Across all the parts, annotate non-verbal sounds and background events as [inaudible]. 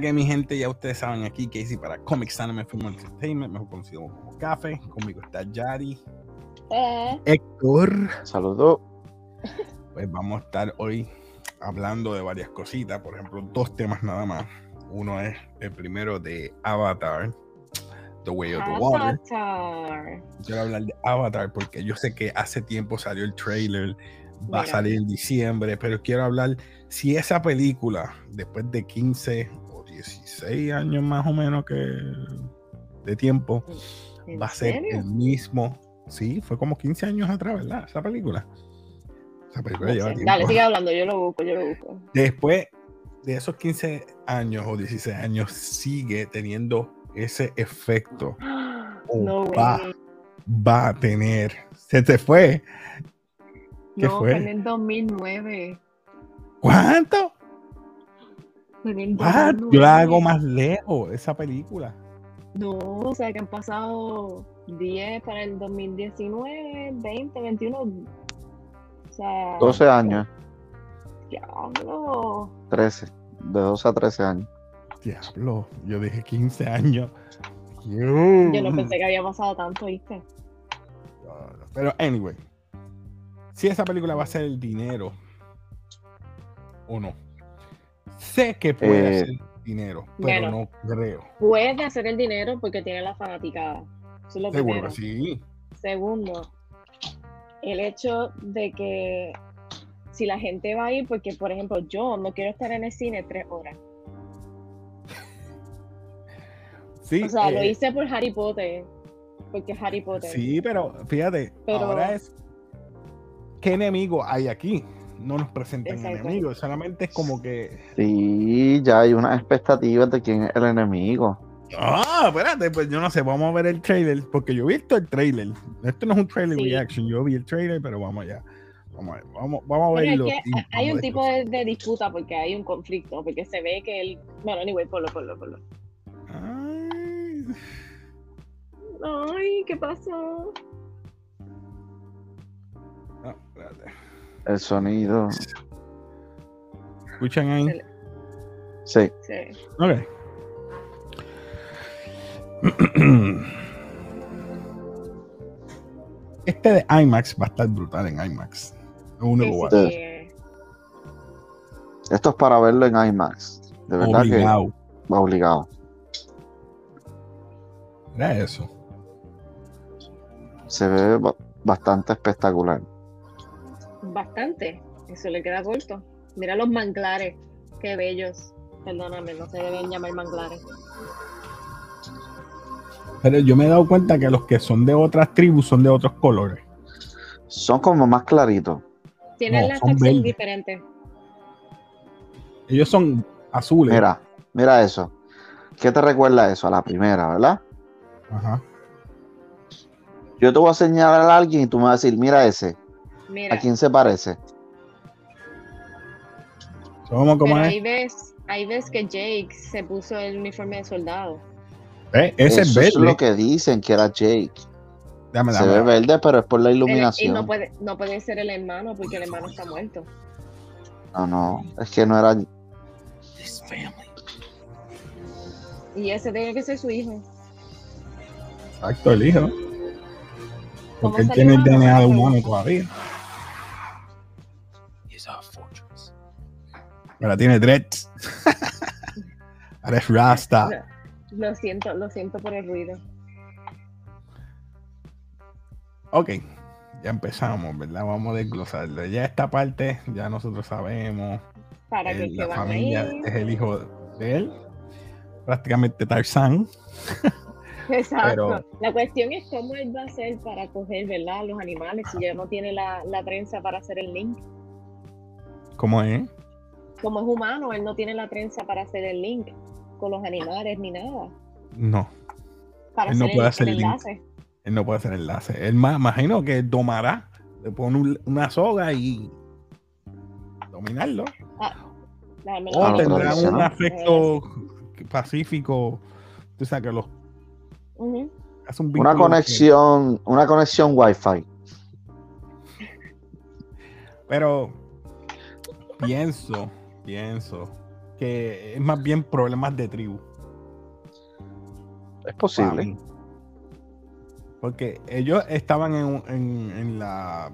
que mi gente, ya ustedes saben aquí, Casey para Comics Anime Film Entertainment, mejor conocido como Café. Conmigo está Yari. Eh, Héctor. Saludos. Pues vamos a estar hoy hablando de varias cositas, por ejemplo, dos temas nada más. Uno es el primero de Avatar, The Way of the Water. Avatar. Quiero hablar de Avatar porque yo sé que hace tiempo salió el trailer, va a salir en diciembre, pero quiero hablar si esa película, después de 15 o 16 años más o menos que de tiempo, ¿En va a ser serio? el mismo. Sí, fue como 15 años atrás, ¿verdad? Esa película. Esa película No lleva tiempo. Dale, sigue hablando, yo lo busco, yo lo busco. Después de esos 15 años o 16 años, sigue teniendo ese efecto. [gasps] No, va. Va a tener. Se te fue. ¿Qué no, fue? en el 2009. ¿Cuánto? What? 2009. Yo la hago más lejos, esa película. No, o sea que han pasado 10 para el 2019, 20, 21. O sea. 12 años, Diablo. 13. De 12 a 13 años. Diablo, yo dije 15 años. Yo no pensé que había pasado tanto, ¿viste? Pero, anyway, si esa película va a ser el dinero o no. Sé que puede Eh, hacer dinero, pero bueno. no creo. Puede hacer el dinero porque tiene la fanaticada. Eso es lo Seguro primero. sí. Segundo, el hecho de que si la gente va a ir, porque por ejemplo yo no quiero estar en el cine tres horas. [laughs] Sí, O sea, lo eh, hice por Harry Potter, porque es Harry Potter. sí, pero fíjate, Pero- ahora es ¿qué enemigo hay aquí? No nos presentan Exacto. enemigos, solamente es como que Sí, ya hay unas expectativas de quién es el enemigo. Ah, espérate, pues yo no sé, vamos a ver el trailer, porque yo he visto el trailer. Esto no es un trailer Sí. reaction, yo vi el trailer, pero vamos allá. Vamos a ver, vamos, vamos a es verlo. que hay un tipo de disputa porque hay un conflicto, porque se ve que él. Bueno, anyway, ponlo, ponlo, ponlo. Ay, Ay, ¿qué pasó? no, espérate. El sonido. ¿Escuchan ahí? Sí. Sí. Ok. [clears throat] Este de IMAX va a estar brutal en IMAX. Lo único Sí, sí. Esto es para verlo en IMAX. De verdad Obligado. que va obligado. Era eso. Se ve ba- bastante espectacular. Bastante. Eso le queda corto. Mira los manglares. Qué bellos. Perdóname, no se deben llamar manglares. Pero yo me he dado cuenta que los que son de otras tribus son de otros colores. Son como más claritos. Tienen No, la son facción diferente. Ellos son azules. Mira, mira eso. ¿Qué te recuerda eso? A la primera, ¿verdad? Ajá. Yo te voy a señalar a alguien y tú me vas a decir, mira ese. Mira, ¿A quién se parece? ¿Cómo, cómo es? ahí ves, ahí ves que Jake se puso el uniforme de soldado. Eh, Ese es Eso verde. es lo que dicen que era Jake. Dame, Se ve verde, pero es por la Él- y iluminación. no puede, no puede ser el hermano porque el hermano está muerto. No, no, es que no era. Y ese tiene que ser su hijo. Exacto, el hijo. Porque él tiene el? DNA de humano todavía. Ahora tiene dreads. [laughs] Ahora es Rasta. Lo siento, lo siento por el ruido. Ok, ya empezamos, ¿verdad? Vamos a desglosarlo. Ya esta parte, ya nosotros sabemos. Para que, él- que la a familia ir. es el hijo de él. Prácticamente Tarzán. [laughs] Exacto. pero- La cuestión es cómo él va a hacer para coger, ¿verdad? Los animales si ya no tiene la, la trenza para hacer el link. ¿Cómo es? Como es humano, él no tiene la trenza para hacer el link con los animales ni nada. No, Para Él no hacer puede el, hacer el link. enlace. él no puede hacer enlace. Él ma- imagino que domará. Le pone un- una soga y dominarlo. O Ah, lo tendrá un afecto pacífico. Tú sabes que los Ujú. hace un Una conexión, una conexión Wi-Fi. Pero pienso, pienso que es más bien problemas de tribu. Es posible. Porque ellos estaban en, en- en la.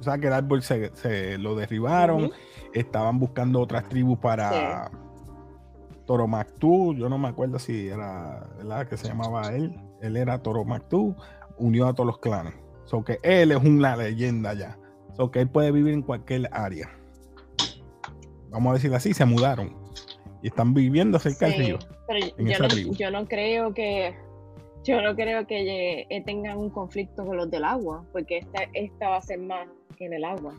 O sea, que el árbol se, se lo derribaron. Estaban buscando otras tribus para Toromactú. Yo no me acuerdo si era ¿verdad? que se llamaba él. Él era Toromactú. Unió a todos los clanes. So que él es una leyenda ya. So que él puede vivir en cualquier área. Vamos a decirlo así, se mudaron. Y están viviendo cerca del Sí, río. pero yo no, tribu. yo no creo que yo no creo que eh, tengan un conflicto con los del agua, porque esta, esta va a ser más en el agua.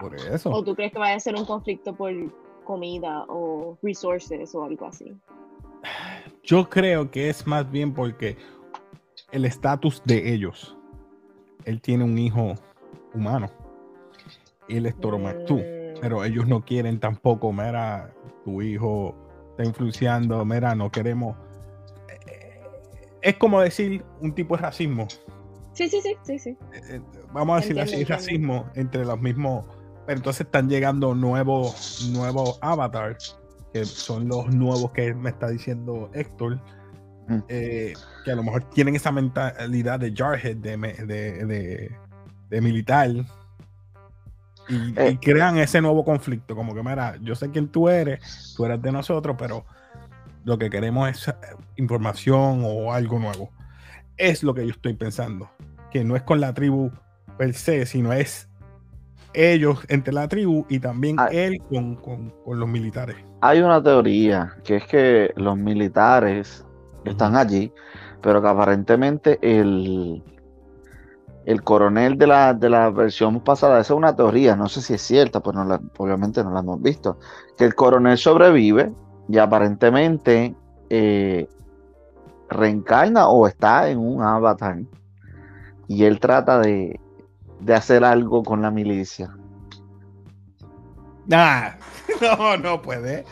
Por eso. ¿O tú crees que vaya a ser un conflicto por comida o resources o algo así? Yo creo que es más bien porque el estatus de ellos. Él tiene un hijo humano. Él es Toromactú. Mm, Pero ellos no quieren tampoco, mira, tu hijo está influenciando, mira, no queremos. Eh, Es como decir un tipo de racismo. Sí, sí, sí, sí, sí. Eh, eh, Vamos a decir así, Entiendo, racismo entre los mismos. Pero entonces están llegando nuevos, nuevos avatars, que son los nuevos que me está diciendo Héctor, Mm. eh, que a lo mejor tienen esa mentalidad de Jarhead, de, de- de militar, y, y Eh. crean ese nuevo conflicto. Como que, mira, yo sé quién tú eres, tú eres de nosotros, pero lo que queremos es eh, información o algo nuevo. Es lo que yo estoy pensando. Que no es con la tribu per se, sino es ellos entre la tribu y también Ah. él con, con- con los militares. Hay una teoría que es que los militares están allí, pero que aparentemente el, el coronel de la, de la versión pasada, esa es una teoría, no sé si es cierta, pues no la- obviamente no la hemos visto, que el coronel sobrevive y aparentemente eh, reencarna o está en un avatar y él trata de, de hacer algo con la milicia. Nah, [laughs] no, no puede.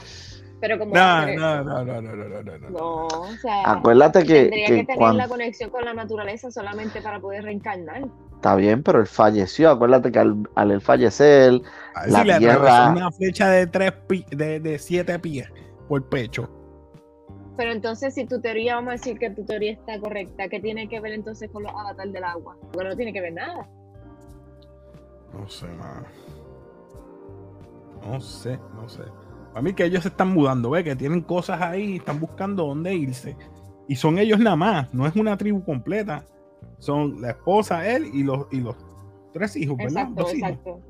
Pero como No, no, no, no, no, no, no, no, no. no, o sea, Acuérdate que, tendría que que tener cuando- la conexión con la naturaleza solamente para poder reencarnar. Está bien, pero él falleció. Acuérdate que al, al él fallecer, A ver La si le tierra- una flecha de tres pi- de, de siete pies por pecho. Pero entonces, si tu teoría, vamos a decir que tu teoría está correcta, ¿qué tiene que ver entonces con los avatares del agua? Porque no tiene que ver nada. No sé, mano. No sé, no sé. A mí que ellos se están mudando, ve que tienen cosas ahí, están buscando dónde irse. Y son ellos nada más, no es una tribu completa. Son la esposa, él y los, y los tres hijos, ¿verdad? Exacto, Dos hijos. exacto.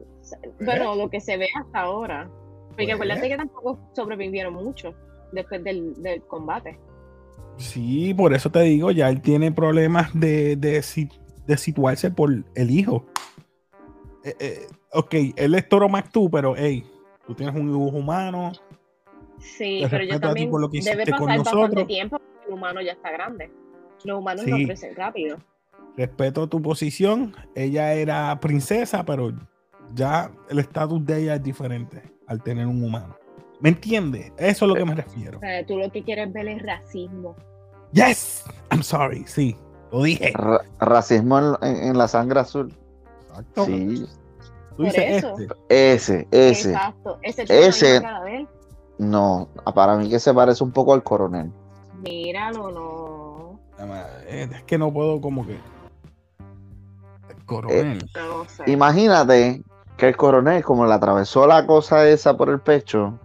Bueno, lo que se ve hasta ahora. Porque Pues. acuérdate que tampoco sobrevivieron mucho después del, del combate. Sí, por eso te digo, ya él tiene problemas de, de, de situarse por el hijo. Eh, eh, ok, él es Toro Mactú, pero hey, tú tienes un hijo humano. Sí, pero yo también por lo que debe hiciste con pasar bastante nosotros. tiempo porque el humano ya está grande. Los humanos Sí. no crecen rápido. Respeto tu posición. Ella era princesa, pero ya el estatus de ella es diferente al tener un humano. ¿Me entiendes? Eso es lo que me refiero. O sea, tú lo que quieres ver es racismo. Yes, I'm sorry. Sí, lo dije. ra- racismo en la sangre azul. Exacto. Sí, Tú Por dices eso. este. ese, ese. Exacto. Ese Ese- de él. No, para mí que se parece un poco al coronel. Míralo, no. Eh, Es que no puedo como que. El coronel. No sé. Imagínate que el coronel, como le atravesó la cosa esa por el pecho,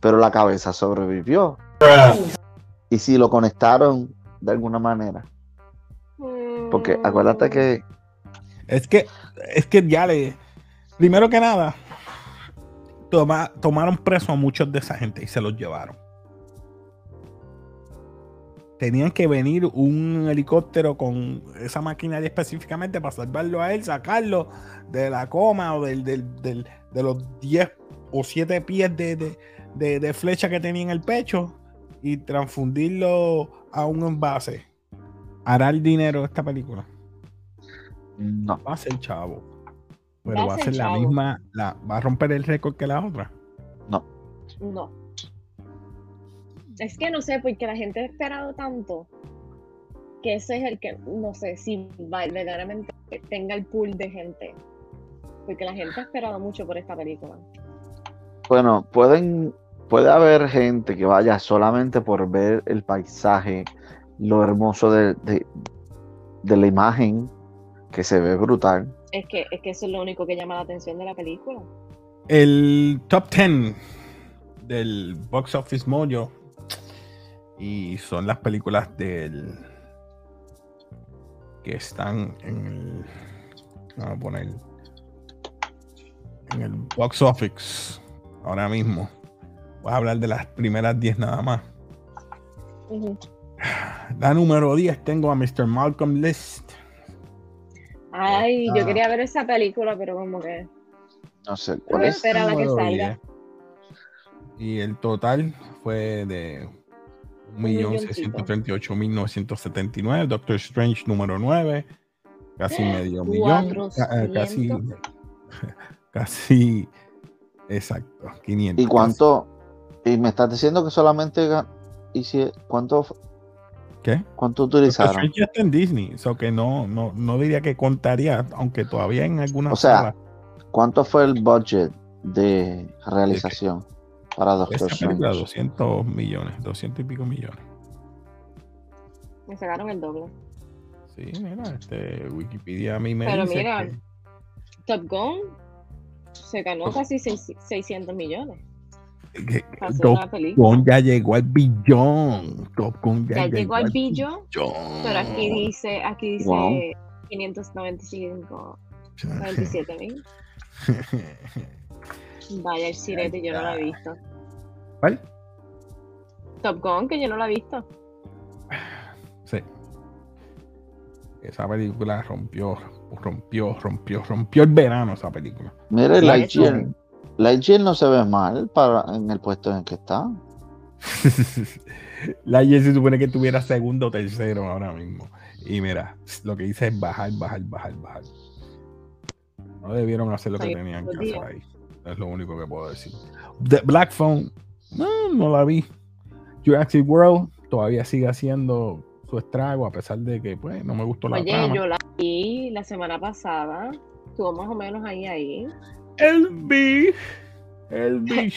pero la cabeza sobrevivió. Y si lo conectaron de alguna manera. Porque acuérdate que Es que, es que ya le. Primero que nada, toma- tomaron preso a muchos de esa gente y se los llevaron. Tenían que venir un helicóptero con esa maquinaria específicamente para salvarlo a él, sacarlo de la coma o del, del- del- de los 10 o 7 pies de, de- de- de flecha que tenía en el pecho y transfundirlo a un envase. Hará el dinero esta película no. va a ser chavo. Pero Va a ser la chavo. misma, la, va a romper el récord que la otra. No. Es que no sé, porque la gente ha esperado tanto que ese es el que, no sé, si va- verdaderamente tenga el pool de gente. Porque la gente ha esperado mucho por esta película. Bueno, pueden, puede haber gente que vaya solamente por ver el paisaje, lo hermoso de, de, de la imagen, que se ve brutal. Es que, es que eso es lo único que llama la atención de la película. El top 10 del Box Office Mojo y son las películas del que están en el vamos a poner en el box office ahora mismo voy a hablar de las primeras 10 nada más la número 10 tengo a Mr. Malcolm List Ay, yo quería ver esa película, pero como que No sé cuál a es. esperar a que salga. 10. y el total fue de milloncito. 1.638.979 Doctor Strange número 9 casi [gasps] medio millón eh, casi 400. [laughs] casi exacto 500 ¿Y cuánto? Y me estás diciendo que solamente y si, cuánto ¿qué? cuánto Doctor utilizaron? Strange ya está en Disney so que no, no, no diría que contaría aunque todavía en algunas O sea, salas ¿Cuánto fue el budget de realización para Doctor Strange? 200 millones 200 y pico millones Me sacaron el doble. sí mira este Wikipedia a mí me Pero dice mira, que- Top Gun se ganó Top- casi seis- 600 millones. Top. Gun ya llegó al billón Top Gun ya, Ya llegó al billón, billón. pero aquí dice, aquí dice Wow. 595, 97 mil. [laughs] Vaya el sirete, yo no lo he visto. ¿Cuál? Top Gun, que yo no lo he visto. Sí. Esa película rompió, rompió, rompió, rompió el verano esa película. Mire, Sí, Lightyear, Lightyear no se ve mal para, en el puesto en el que está. [laughs] La Jen se supone que tuviera segundo o tercero ahora mismo. Y mira, lo que dice es bajar, bajar, bajar, bajar. No debieron hacer lo que Ay, tenían que hacer ahí. Es lo único que puedo decir. The Black Phone, no, no la vi. Jurassic World todavía sigue haciendo su estrago, a pesar de que pues, no me gustó la Oye, trama. yo la vi la semana pasada. Estuvo más o menos ahí, ahí. El B. El [laughs] B.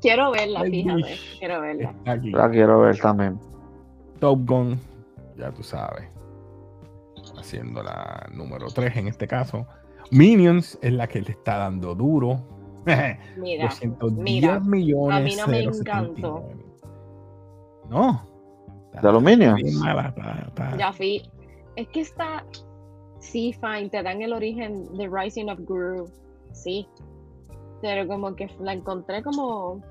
Quiero verla, Ay, fíjate. bish. Quiero verla. Aquí. La quiero ver también. Top Gun, ya tú sabes. Haciendo la número 3 en este caso. Minions es la que le está dando duro. [laughs] Mira, 210 mira, millones. a mí no me 079. encantó. No. ¿De aluminio? ya fui. Es que está. Sí, fine, te dan el origen de Rising of Guru. Sí. Pero como que la encontré como.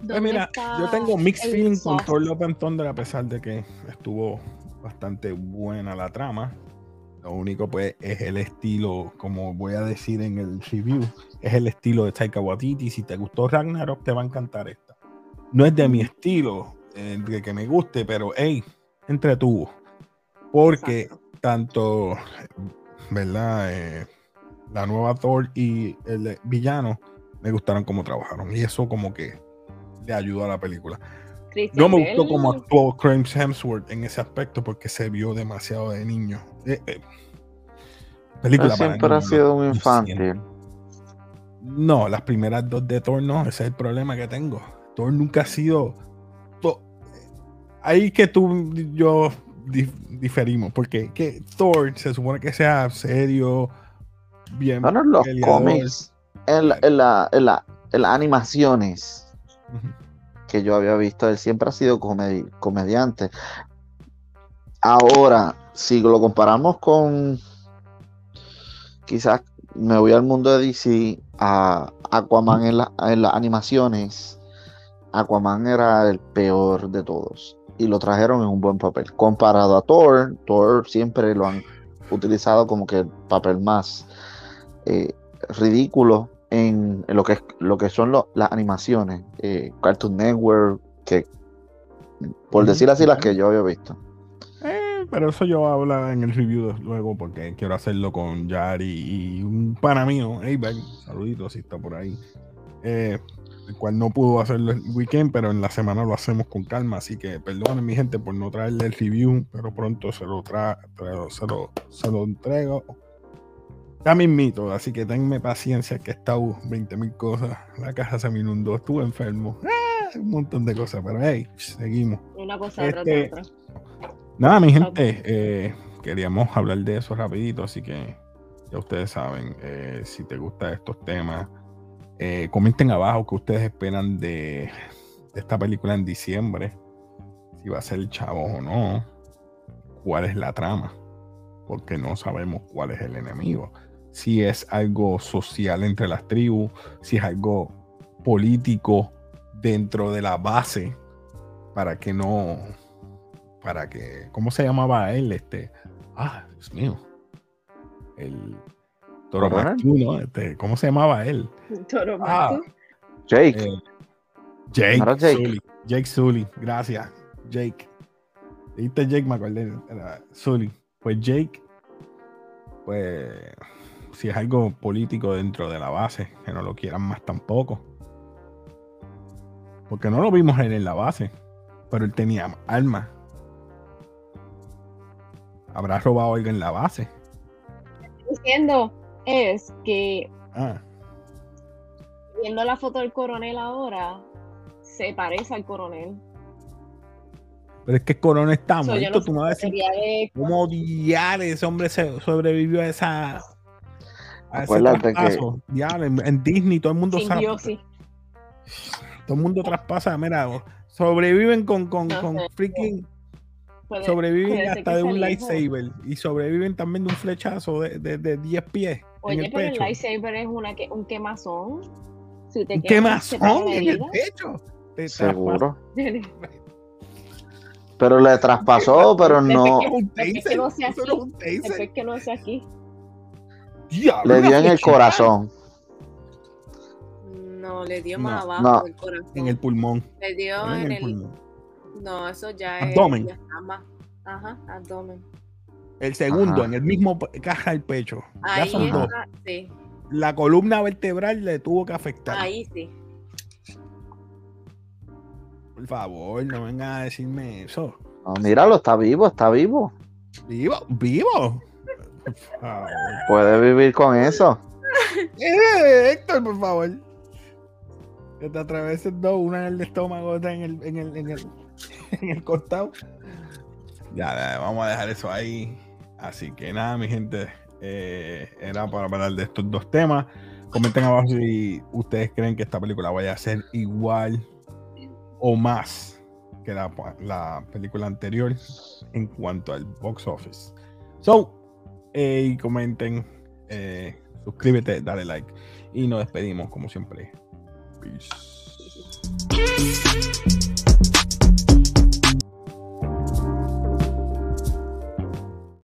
¿dónde mira, yo tengo mixed el feeling con? Thor Love and Thunder a pesar de que estuvo bastante buena la trama. Lo único pues es el estilo, como voy a decir en el review, es el estilo de Taika Waititi. Si te gustó Ragnarok, te va a encantar esta. No es de mi estilo, eh, de que me guste, pero hey, entretuvo. Porque Exacto. tanto, ¿verdad? Eh, la nueva Thor y el villano me gustaron como trabajaron. Y eso como que le ayudó a la película. Christian No me gustó como actuó Chris Hemsworth en ese aspecto porque se vio demasiado de niño. Eh, eh, película para siempre ha niños, sido un infantil. No, las primeras dos de Thor no, ese es el problema que tengo. Thor nunca ha sido. to- Ahí que tú y yo dif- diferimos, porque que Thor se supone que sea serio, bien. Bueno, en los cómics, en, la- en la- en la- en las animaciones que yo había visto, él siempre ha sido comedi- comediante. Ahora, si lo comparamos con, quizás me voy al mundo de DC, a Aquaman en, la- en las animaciones, Aquaman era el peor de todos y lo trajeron en un buen papel. Comparado a Thor, Thor siempre lo han utilizado como que el papel más eh, ridículo en, en lo que es- lo que son lo- las animaciones, eh, Cartoon Network, que por decir así las que yo había visto. Eh, pero eso yo voy a hablar en el review luego porque quiero hacerlo con Yari y un pana mío, Eibar, saludito si está por ahí, eh, el cual no pudo hacerlo el weekend, pero en la semana lo hacemos con calma, así que perdonen mi gente por no traerle el review, pero pronto se lo, tra tra- se lo, se lo entrego. Ya mismito, así que tenme paciencia que he estado 20 mil cosas. La casa se me inundó, estuve enfermo. Ah, un montón de cosas, pero hey, seguimos. Una cosa Este, otra. Nada, mi gente, eh, queríamos hablar de eso rapidito, así que ya ustedes saben, eh, si te gustan estos temas, eh, comenten abajo qué ustedes esperan de, de esta película en diciembre, si va a ser chavo o no, cuál es la trama, porque no sabemos cuál es el enemigo, si es algo social entre las tribus, si es algo político dentro de la base, para que no para que, ¿cómo se llamaba él? Este, ah, Dios mío, el Toro ¿no? Este, ¿Cómo se llamaba él? Toro Ah. Jake, eh, Jake, ¿No era Jake? Sully, Jake Sully, gracias, Jake. Dijiste Jake, me acordé, era Sully. Pues Jake, pues, si es algo político dentro de la base, que no lo quieran más tampoco. Porque no lo vimos él en la base, pero él tenía armas. Habrá robado algo en la base. diciendo es que Ah, viendo la foto del coronel ahora, se parece al coronel. pero es que el coronel está So, muerto. no Tú me vas a decir Sería de cómo odiar ese hombre se sobrevivió a esa. Acuérdate que-. Diablo, en, en Disney todo el mundo sabe. Todo el mundo traspasa. Mira, sobreviven con, con, No con sé. freaking. Puede- Sobreviven hasta de un lightsaber. Y sobreviven también de un flechazo de, de, de 10 pies. en Oye, el pero el lightsaber es una que, un quemazón. Si te Un quemas, te quemazón una en el pecho. Te seguro. Pero le traspasó, pero no. Después que no sea aquí. Diablo, Le dio en el corazón. No, le dio No, más abajo no. del corazón. En el pulmón. Le dio En en el el. pulmón. No, eso ya Abdomen. es. más. Ajá, abdomen. El segundo, Ajá. en el mismo caja del pecho. Ya Ahí dos. sí. La columna vertebral le tuvo que afectar. Ahí sí. Por favor, no vengan a decirme eso. No, míralo, está vivo, está vivo. ¿Vivo? ¿Vivo? Por favor. Puede vivir con eso. Eh, Héctor, por favor. Que te atraveses dos, una en el estómago, otra en el, en el, en el, [laughs] en el costado. Ya, ya, vamos a dejar eso ahí. Así que nada, mi gente. eh, era para hablar de estos dos temas. Comenten abajo si ustedes creen que esta película vaya a ser igual o más que la, la película anterior en cuanto al box office. So, comenten, eh, suscríbete, dale like y nos despedimos como siempre.